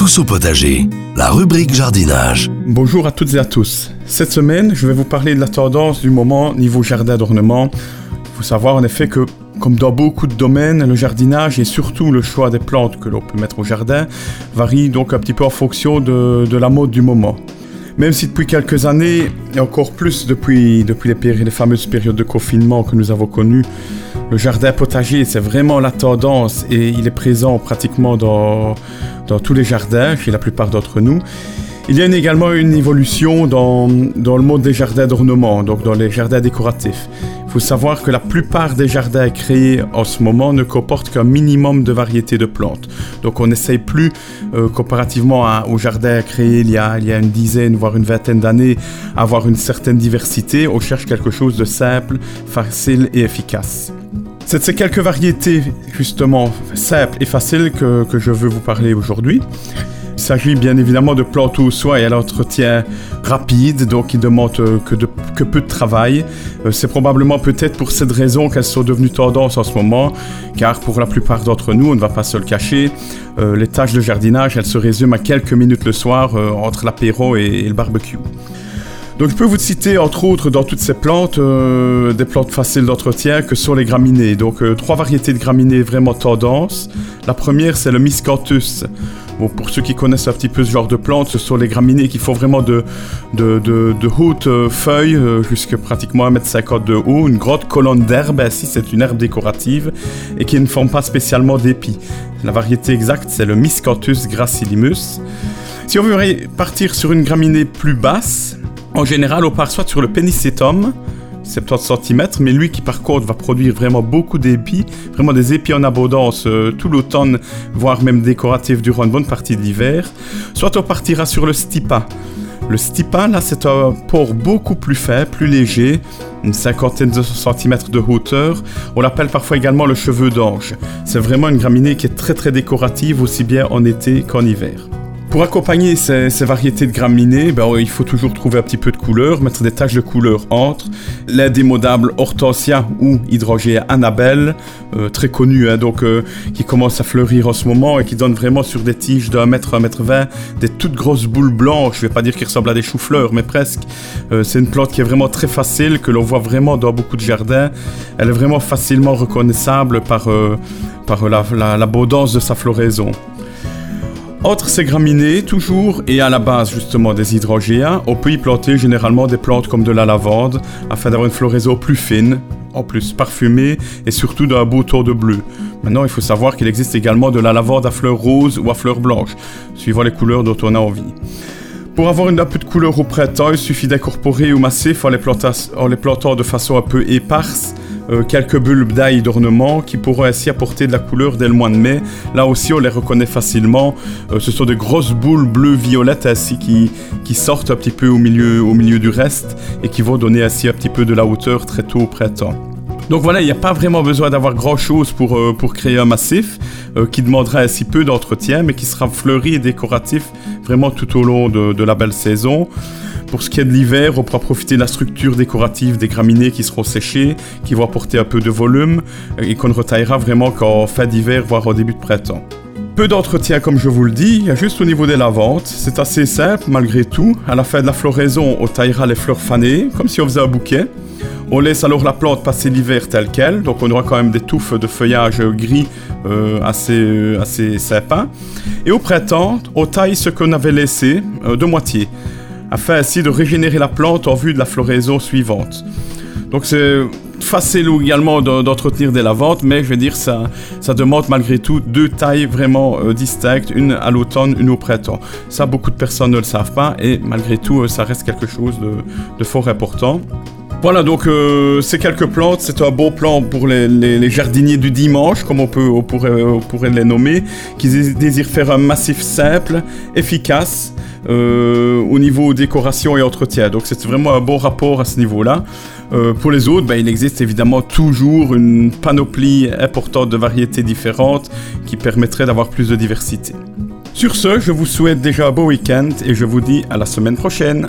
Tous au potager, la rubrique jardinage. Bonjour à toutes et à tous. Cette semaine, je vais vous parler de la tendance du moment niveau jardin d'ornement. Il faut savoir en effet que, comme dans beaucoup de domaines, le jardinage et surtout le choix des plantes que l'on peut mettre au jardin varie donc un petit peu en fonction de, de la mode du moment. Même si depuis quelques années, et encore plus depuis, depuis les, les fameuses périodes de confinement que nous avons connues, le jardin potager, c'est vraiment la tendance et il est présent pratiquement dans, dans tous les jardins, chez la plupart d'entre nous. Il y a également une évolution dans, dans le mode des jardins d'ornement, donc dans les jardins décoratifs. Il faut savoir que la plupart des jardins créés en ce moment ne comportent qu'un minimum de variétés de plantes. Donc on n'essaye plus, euh, comparativement à, aux jardins créés il y, a, il y a une dizaine, voire une vingtaine d'années, avoir une certaine diversité. On cherche quelque chose de simple, facile et efficace. C'est ces quelques variétés, justement, simples et faciles que, que je veux vous parler aujourd'hui. Il s'agit bien évidemment de plantes au soin et à l'entretien rapide, donc qui demandent euh, que, que peu de travail. Euh, c'est probablement peut-être pour cette raison qu'elles sont devenues tendance en ce moment, car pour la plupart d'entre nous, on ne va pas se le cacher, euh, les tâches de jardinage, elles se résument à quelques minutes le soir entre l'apéro et le barbecue. Donc je peux vous citer entre autres dans toutes ces plantes euh, des plantes faciles d'entretien que sont les graminées. Donc euh, trois variétés de graminées vraiment tendance. La première c'est le miscanthus. Bon, pour ceux qui connaissent un petit peu ce genre de plantes, ce sont les graminées qui font vraiment de, de, de, de hautes euh, feuilles, euh, jusqu'à pratiquement 1m50 de haut, une grande colonne d'herbe, ainsi c'est une herbe décorative, et qui ne forme pas spécialement d'épis. La variété exacte c'est le Miscanthus gracilimus. Si on veut partir sur une graminée plus basse, en général, on part soit sur le Pennisetum, 70 cm, mais lui qui par contre va produire vraiment beaucoup d'épis, vraiment des épis en abondance euh, tout l'automne, voire même décoratifs durant une bonne partie de l'hiver. Soit on partira sur le Stipa. Le Stipa, là, c'est un port beaucoup plus faible, plus léger, une cinquantaine de centimètres de hauteur. On l'appelle parfois également le cheveu d'ange. C'est vraiment une graminée qui est très très décorative, aussi bien en été qu'en hiver. Pour accompagner ces, variétés de graminées, ben, il faut toujours trouver un petit peu de couleur, mettre des taches de couleur entre. L'indémodable Hortensia ou Hydrogea Annabelle, euh, très connu, hein, donc, euh, qui commence à fleurir en ce moment et qui donne vraiment sur des tiges d'un mètre, un mètre vingt, des toutes grosses boules blanches. Je vais pas dire qu'ils ressemblent à des choux-fleurs, mais presque. Euh, c'est une plante qui est vraiment très facile, que l'on voit vraiment dans beaucoup de jardins. Elle est vraiment facilement reconnaissable par, euh, par l'abondance la, la, de sa floraison. Ces graminées, toujours, et à la base justement des hydrogéas, on peut y planter généralement des plantes comme de la lavande, afin d'avoir une floraison plus fine, en plus parfumée, et surtout d'un beau tour de bleu. Maintenant, il faut savoir qu'il existe également de la lavande à fleurs roses ou à fleurs blanches, suivant les couleurs dont on a envie. Pour avoir une un peu de couleur au printemps, il suffit d'incorporer au massif en les, en les plantant de façon un peu éparse, euh, quelques bulbes d'ail d'ornement qui pourront ainsi apporter de la couleur dès le mois de mai. Là aussi, on les reconnaît facilement. Euh, ce sont des grosses boules bleues-violettes ainsi qui, qui sortent un petit peu au milieu, au milieu du reste et qui vont donner ainsi un petit peu de la hauteur très tôt au printemps. Donc voilà, il n'y a pas vraiment besoin d'avoir grand chose pour, euh, pour créer un massif qui demandera ainsi peu d'entretien mais qui sera fleuri et décoratif vraiment tout au long de, de la belle saison. Pour ce qui est de l'hiver, on pourra profiter de la structure décorative des graminées qui seront séchées, qui vont apporter un peu de volume et qu'on ne retaillera vraiment qu'en fin d'hiver, voire au début de printemps. Peu d'entretien comme je vous le dis, juste au niveau des lavantes, c'est assez simple malgré tout. À la fin de la floraison, on taillera les fleurs fanées, comme si on faisait un bouquet. On laisse alors la plante passer l'hiver telle qu'elle, donc on aura quand même des touffes de feuillage gris euh, assez, assez sympas. Et au printemps, on taille ce qu'on avait laissé euh, de moitié afin ainsi de régénérer la plante en vue de la floraison suivante. Donc c'est facile également d'entretenir des lavantes, mais je vais dire ça, ça demande malgré tout deux tailles vraiment euh, distinctes, une à l'automne, une au printemps. Ça, beaucoup de personnes ne le savent pas, et malgré tout, euh, ça reste quelque chose de, fort important. Voilà, donc euh, ces quelques plantes, c'est un beau plan pour les, jardiniers du dimanche, comme on, peut, on pourrait les nommer, qui désirent faire un massif simple, efficace, euh, au niveau décoration et entretien. Donc c'est vraiment un bon rapport à ce niveau-là. Euh, pour les autres, ben, il existe évidemment toujours une panoplie importante de variétés différentes qui permettrait d'avoir plus de diversité. Sur ce, je vous souhaite déjà un beau week-end et je vous dis à la semaine prochaine.